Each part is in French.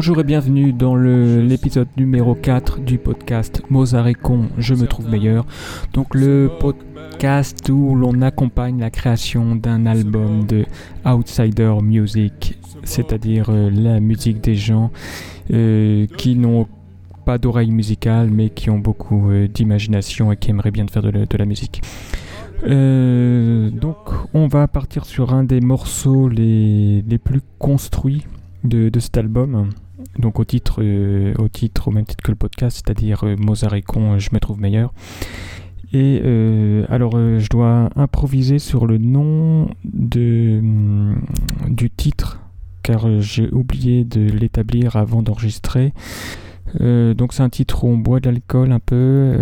Bonjour et bienvenue dans l'épisode numéro 4 du podcast Mozart et con, je me trouve meilleur. Donc le podcast où l'on accompagne la création d'un album de outsider music, c'est-à-dire euh, la musique des gens euh, qui n'ont pas d'oreille musicale mais qui ont beaucoup euh, d'imagination et qui aimeraient bien faire de la, musique. donc on va partir sur un des morceaux les, les plus construits de, cet album. Donc au titre, euh, au titre, au même titre que le podcast, c'est-à-dire euh, Mozart et con, je me trouve meilleur. Et euh, alors je dois improviser sur le nom de, mm, du titre, car j'ai oublié de l'établir avant d'enregistrer. donc c'est un titre où on boit de l'alcool un peu.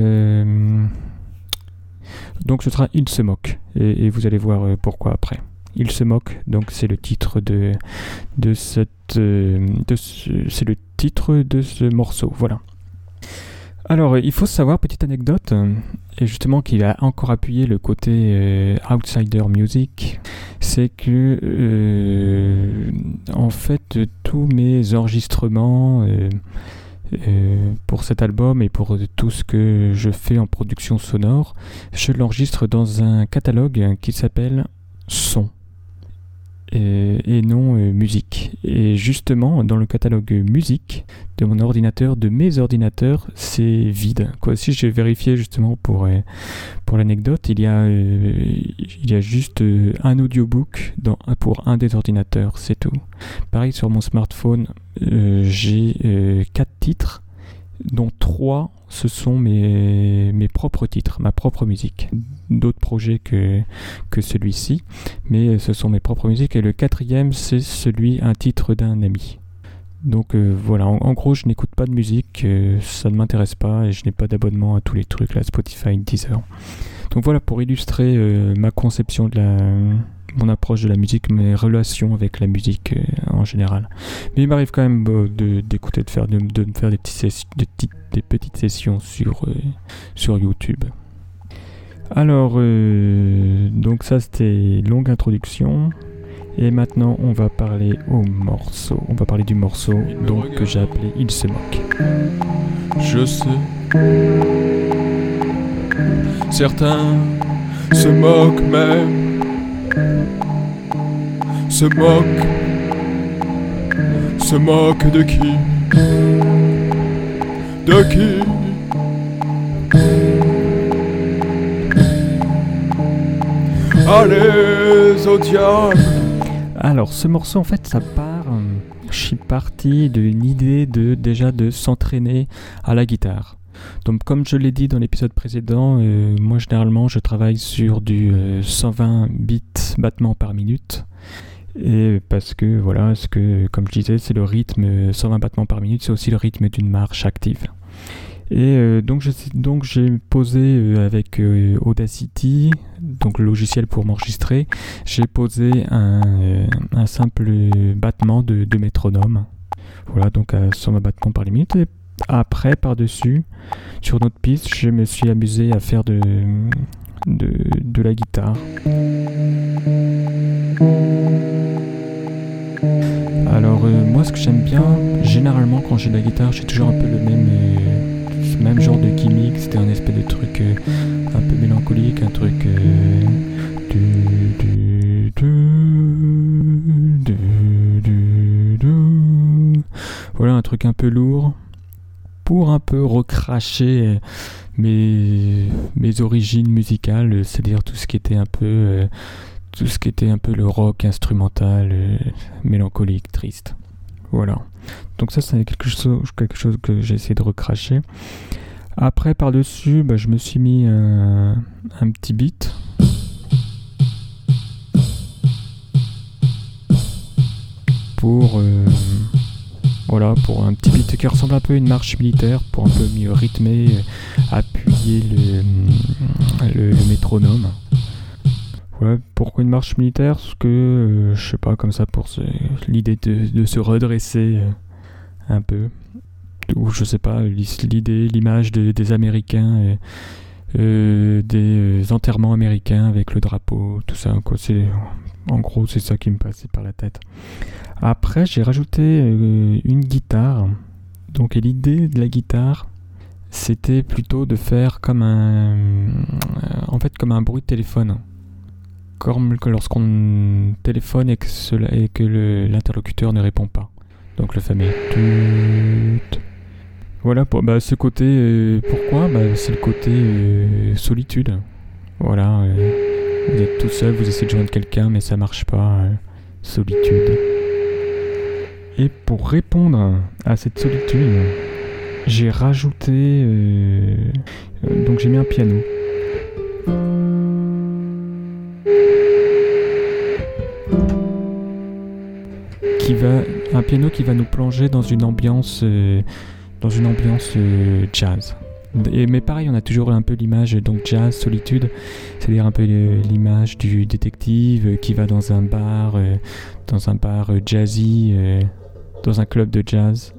donc ce sera Il se moque. et vous allez voir pourquoi après. Il se moque, donc c'est le titre de, de cette, euh, c'est le titre de ce morceau, voilà. Alors, il faut savoir, petite anecdote, et justement qu'il a encore appuyé le côté euh, outsider music, c'est que euh, en fait tous mes enregistrements pour cet album et pour tout ce que je fais en production sonore, je l'enregistre dans un catalogue qui s'appelle Son et, non euh, musique. Et justement, dans le catalogue musique de mon ordinateur, de mes ordinateurs, c'est vide. Quoi, si j'ai vérifié justement pour, euh, pour l'anecdote, il, y a, euh, il y a juste un audiobook pour un des ordinateurs, c'est tout. Pareil sur mon smartphone, j'ai quatre titres dont trois, ce sont mes, propres titres, ma propre musique. D'autres projets que, celui-ci, mais ce sont mes propres musiques. Et le quatrième, c'est celui, un titre d'un ami. Donc euh, voilà, en, gros, je n'écoute pas de musique, euh, ça ne m'intéresse pas, et je n'ai pas d'abonnement à tous les trucs, là, Spotify, Deezer. Donc voilà, pour illustrer euh, ma conception de la mon approche de la musique, mes relations avec la musique euh, en général. Mais il m'arrive quand même euh, d'écouter, de, faire, de, de, me faire des, petites, des petites sessions sur, euh, sur YouTube. Alors, donc ça c'était longue introduction. Et maintenant, on va parler au morceau. On va parler du morceau donc, que j'ai appelé Il se moque. Je sais. Certains se moquent même se moque, se moque de qui? De qui? Allez au diable Alors ce morceau en fait ça part, euh, je suis parti d'une idée de déjà de s'entraîner à la guitare. Donc comme je l'ai dit dans l'épisode précédent, euh, moi généralement je travaille sur du 120 euh, bits battements par minute. Et parce que voilà, ce que comme je disais, c'est le rythme 120 battements par minute, c'est aussi le rythme d'une marche active. Et euh, donc, donc j'ai posé avec Audacity, donc le logiciel pour m'enregistrer, j'ai posé un, simple battement de, métronome. Voilà, donc à 120 battements par minute. Après, par-dessus, sur notre piste, je me suis amusé à faire de, de, la guitare. Alors euh, moi ce que j'aime bien, généralement quand j'ai de la guitare, j'ai toujours un peu le même, euh, même genre de gimmick, c'était un espèce de truc euh, un peu mélancolique, un truc voilà un truc un peu lourd pour un peu recracher mes, mes origines musicales, c'est-à-dire tout ce qui était un peu euh, tout ce qui était un peu le rock instrumental, euh, mélancolique, triste. Voilà. Donc ça, c'est quelque chose, quelque chose que j'ai essayé de recracher. Après, par-dessus, bah, je me suis mis un, petit beat. Pour... Euh, voilà, pour un petit beat qui ressemble un peu à une marche militaire, pour un peu mieux rythmer, euh, appuyer le, métronome. Voilà, pourquoi une marche militaire? Parce que, euh, je sais pas, comme ça, pour l'idée de, se redresser euh, un peu. Ou je sais pas, l'idée, l'image des Américains euh, des euh, enterrements américains avec le drapeau, tout ça. Quoi. En gros, c'est ça qui me passait par la tête. Après, j'ai rajouté euh, une guitare. Donc, l'idée de la guitare, c'était plutôt de faire comme un, en fait, comme un bruit de téléphone. Comme lorsqu'on téléphone et que, l'interlocuteur ne répond pas. Donc le fameux tut. Voilà, pour, bah, ce côté. euh, pourquoi? Bah, C'est le côté euh, solitude. Voilà, euh, vous êtes tout seul, vous essayez de joindre quelqu'un, mais ça marche pas. euh, solitude. Et pour répondre à cette solitude, j'ai rajouté. euh, euh, donc j'ai mis un piano. Qui va, un piano qui va nous plonger dans une ambiance, dans une ambiance jazz. Et, mais pareil, on a toujours un peu l'image donc jazz, solitude, c'est-à-dire un peu l'image du détective euh, qui va dans un bar, euh, dans un bar euh, jazzy, dans un club de jazz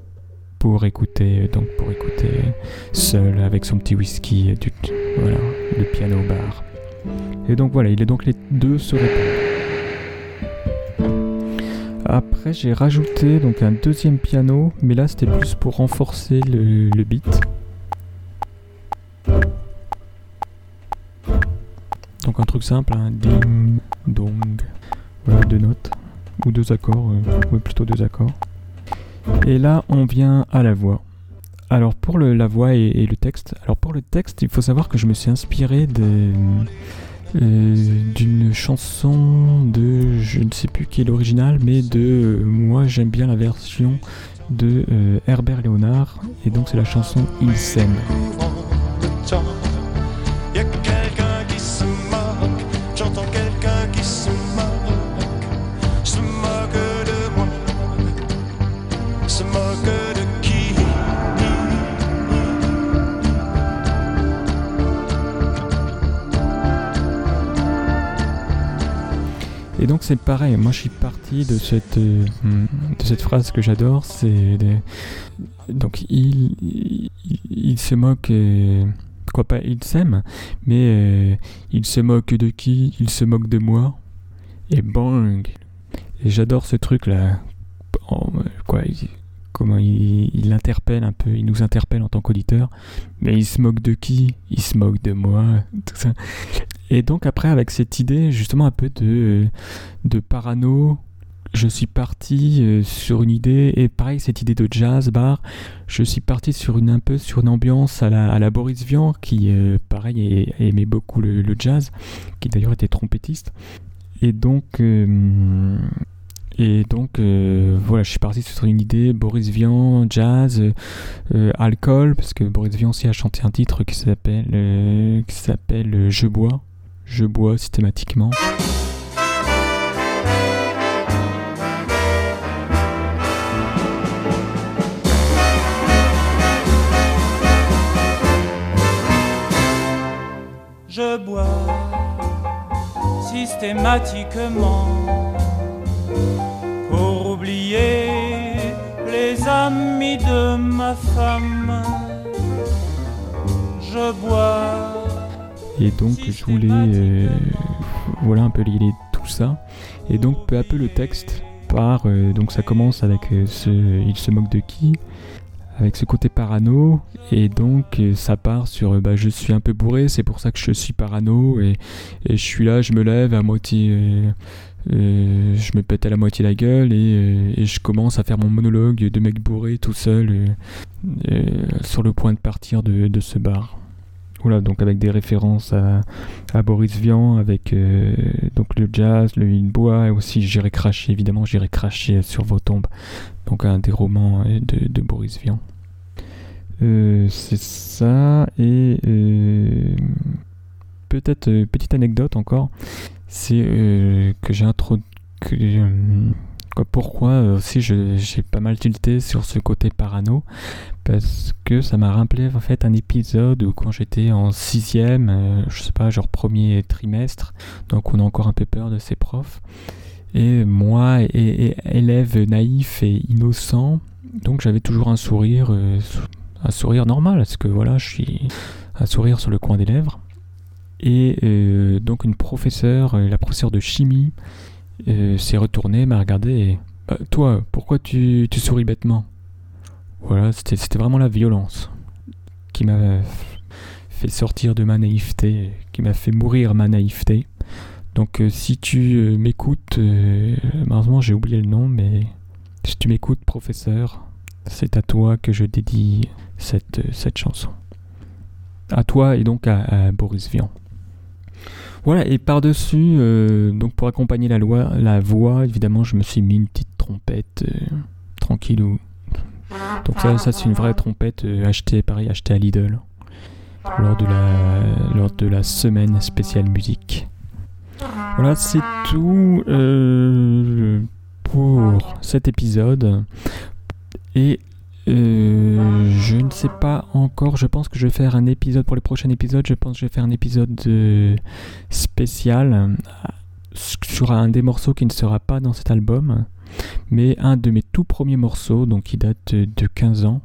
pour écouter, donc pour écouter seul avec son petit whisky, du, voilà, le piano bar. Et donc voilà, il est donc les deux se. Après, j'ai rajouté donc un deuxième piano, mais là c'était plus pour renforcer le beat. Simple, un ding, dong, voilà deux notes ou deux accords, euh, plutôt deux accords. Et là, on vient à la voix. Alors pour le- la voix et, le texte, alors pour le texte, il faut savoir que je me suis inspiré euh, d'une chanson de, je ne sais plus qui est l'original, mais de, euh, moi j'aime bien la version de Herbert Léonard, et donc c'est la chanson Il s'aime. Donc c'est pareil, moi je suis parti de cette, euh, de cette phrase que j'adore, c'est donc il, il, se moque, euh, quoi pas, il s'aime, mais euh, il se moque de qui? Il se moque de moi, et bang. Et j'adore ce truc là, Oh, quoi, comment il interpelle un peu, il nous interpelle en tant qu'auditeur, mais il se moque de qui? Il se moque de moi, tout ça. Et donc après avec cette idée justement un peu de, de parano, je suis parti euh, sur une idée et pareil cette idée de jazz bar, je suis parti sur une un peu sur une ambiance à la, à la Boris Vian qui euh, pareil aimait beaucoup le, jazz, qui d'ailleurs était trompettiste. Et donc euh, et donc voilà, je suis parti sur une idée Boris Vian, jazz, alcool, parce que Boris Vian aussi a chanté un titre qui s'appelle qui s'appelle Je bois. Je bois systématiquement. Je bois systématiquement pour oublier les amis de ma femme. Je bois Et donc je voulais euh, voilà un peu lier tout ça. Et donc peu à peu le texte part. euh, donc ça commence avec euh, ce il se moque de qui? Avec ce côté parano et donc ça part sur bah, je suis un peu bourré c'est pour ça que je suis parano et, et je suis là je me lève à moitié je me pète à la moitié la gueule et, et je commence à faire mon monologue de mec bourré tout seul sur le point de partir de, de ce bar voilà, donc avec des références à, à Boris Vian, avec euh, donc le jazz, le bois, et aussi J'irai cracher, évidemment, J'irai cracher sur vos tombes. Donc un des romans euh, de, de Boris Vian. Euh, c'est ça, et euh, peut-être petite anecdote encore, c'est que j'ai introduit. Quoi, pourquoi euh, aussi je- j'ai pas mal tilté sur ce côté parano? Parce que ça m'a rappelé en fait un épisode où quand j'étais en sixième, euh, je sais pas, genre premier trimestre, donc on a encore un peu peur de ses profs. Et moi, et, élève naïf et innocent, donc j'avais toujours un sourire, euh, un sourire normal, parce que voilà, je suis un sourire sur le coin des lèvres. Et euh, donc une professeure, euh, la professeure de chimie, euh, s'est retournée, m'a regardé et Bah, toi, pourquoi tu, tu souris bêtement? Voilà, c'était vraiment la violence qui m'a fait sortir de ma naïveté, qui m'a fait mourir ma naïveté. Donc euh, si tu euh, m'écoutes, euh, malheureusement j'ai oublié le nom, mais si tu m'écoutes, professeur, c'est à toi que je dédie cette, euh, cette chanson. À toi et donc à Boris Vian. Voilà, et par-dessus, euh, donc pour accompagner la, loi, la voix, évidemment, je me suis mis une petite trompette euh, tranquillou. Donc ça, c'est une vraie trompette euh, achetée, pareil, achetée à Lidl lors de la, semaine spéciale musique. Voilà, c'est tout pour cet épisode. Euh, je ne sais pas encore, je pense que je vais faire un épisode pour le prochain épisode. Je pense que je vais faire un épisode euh, spécial euh, sur un des morceaux qui ne sera pas dans cet album, mais un de mes tout premiers morceaux, donc qui date de 15 ans,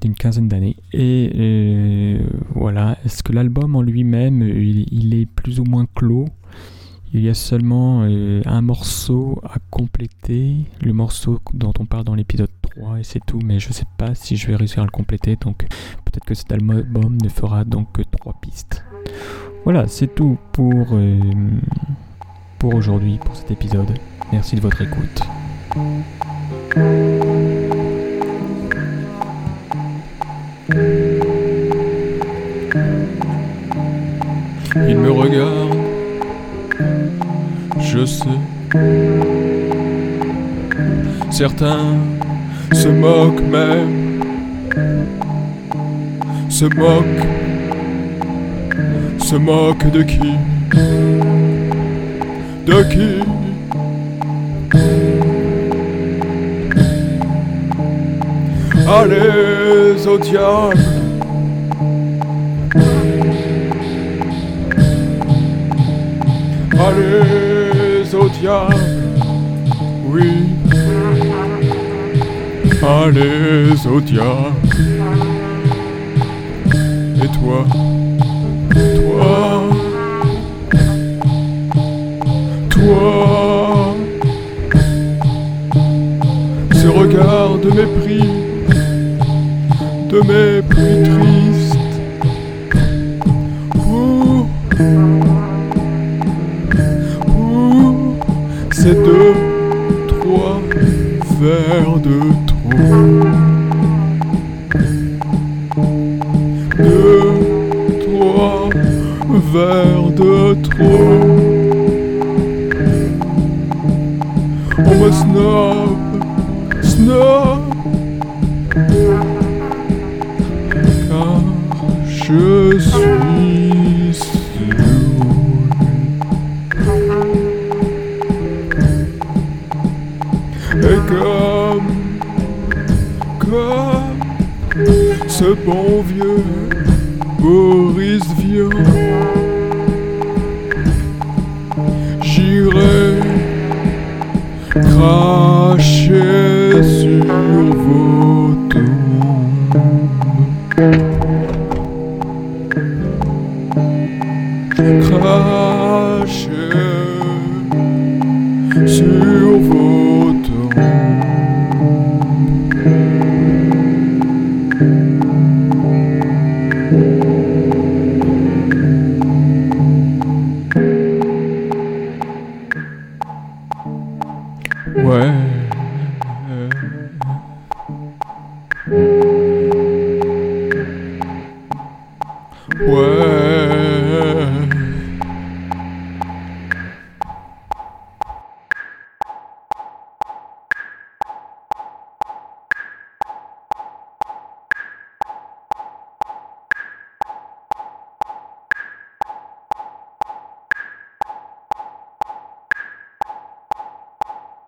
d'une quinzaine d'années. Et voilà, est-ce que l'album en lui-même, il est plus ou moins clos? Il y a seulement euh, un morceau à compléter, le morceau dont on parle dans l'épisode 3 et c'est tout, mais je sais pas si je vais réussir à le compléter, donc peut-être que cet album ne fera donc que 3 pistes. Voilà, c'est tout pour, euh, pour aujourd'hui, pour cet épisode. Merci de votre écoute. Il me regarde, je sais. Certains se moquent même, se moquent, se moquent de qui? De qui? Allez au diable Allez au diable, oui. Allez au diable. Et toi, toi, toi, ce regard de mépris, de mépris. De trop. Deux, trois verres de trop. On me snob, snob. Car je suis